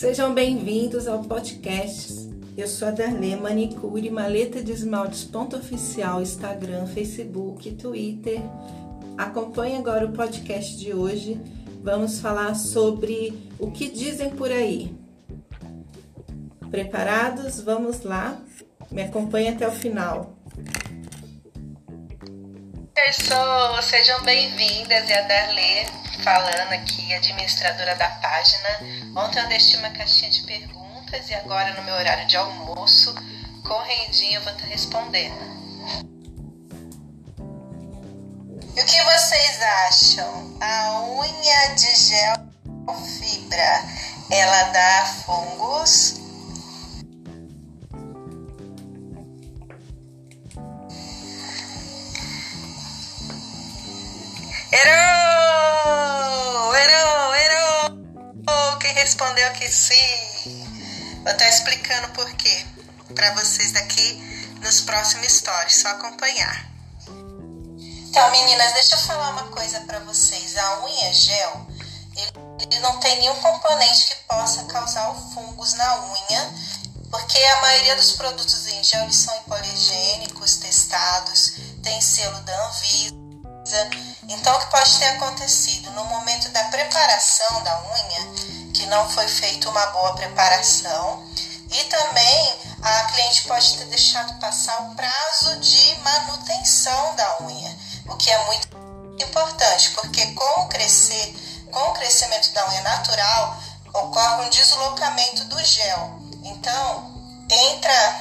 Sejam bem-vindos ao podcast. Eu sou a Darlene Manicure, maleta de esmaltes ponto oficial, Instagram, Facebook, Twitter. Acompanhe agora o podcast de hoje. Vamos falar sobre o que dizem por aí. Preparados? Vamos lá. Me acompanhe até o final. Pessoas, sejam bem-vindas. É a Darlene falando aqui, administradora da página. Ontem eu deixei uma caixinha de perguntas e agora no meu horário de almoço, correndinho, eu vou estar respondendo. E o que vocês acham? A unha de gel fibra, ela dá fungos? Respondeu que sim? Vou estar explicando por quê para vocês daqui nos próximos stories, só acompanhar. Então, meninas, deixa eu falar uma coisa para vocês. A unha gel, ele, não tem nenhum componente que possa causar fungos na unha, porque a maioria dos produtos em gel eles são hipoalergênicos, testados, tem selo da Anvisa. Então, o que pode ter acontecido no momento da preparação da unha, não foi feita uma boa preparação, e também a cliente pode ter deixado passar o prazo de manutenção da unha, o que é muito importante, porque com o crescer, com o crescimento da unha natural, ocorre um deslocamento do gel. Então, entra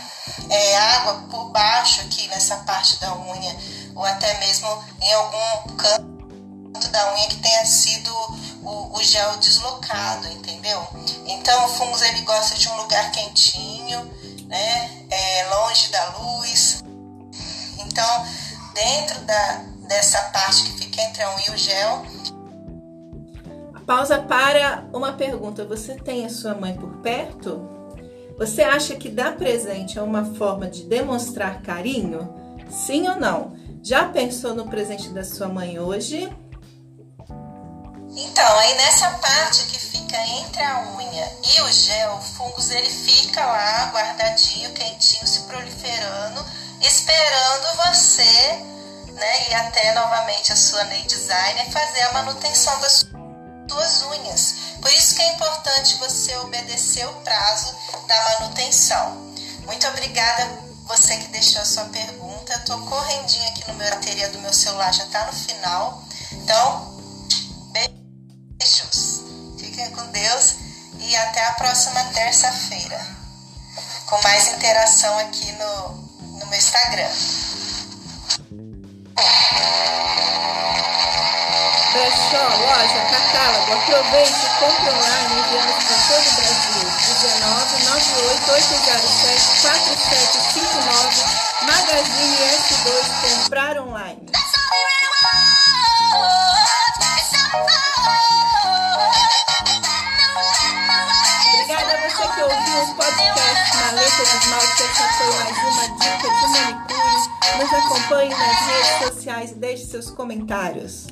é, água por baixo aqui nessa parte da unha, ou até mesmo em algum canto da unha que tenha sido o, o gel deslocado, entendeu? Então o fungo ele gosta de um lugar quentinho, né? É, longe da luz. Então, dentro da, dessa parte que fica entre a unha e o gel. Pausa para uma pergunta. Você tem a sua mãe por perto? Você acha que dar presente é uma forma de demonstrar carinho? Sim ou não? Já pensou no presente da sua mãe hoje? Então, aí nessa parte que fica entre a unha e o gel, o fungos ele fica lá guardadinho, quentinho, se proliferando, esperando você, né, e até novamente a sua nail designer fazer a manutenção das suas unhas. Por isso que é importante você obedecer o prazo da manutenção. Muito obrigada você que deixou a sua pergunta. Eu tô correndinho aqui no meu bateria do meu celular, já tá no final. Então. Fiquem com Deus e até a próxima terça-feira. Com mais interação aqui no, no meu Instagram. Brechó, loja, catálogo, aproveite e compre online enviamos para todo o Brasil. 19 98 807 4759 Magazine S2 comprar online. Você que ouviu o podcast Maleta de Esmalte. Essa foi mais uma dica de manicure. Nos acompanhe nas redes sociais e deixe seus comentários.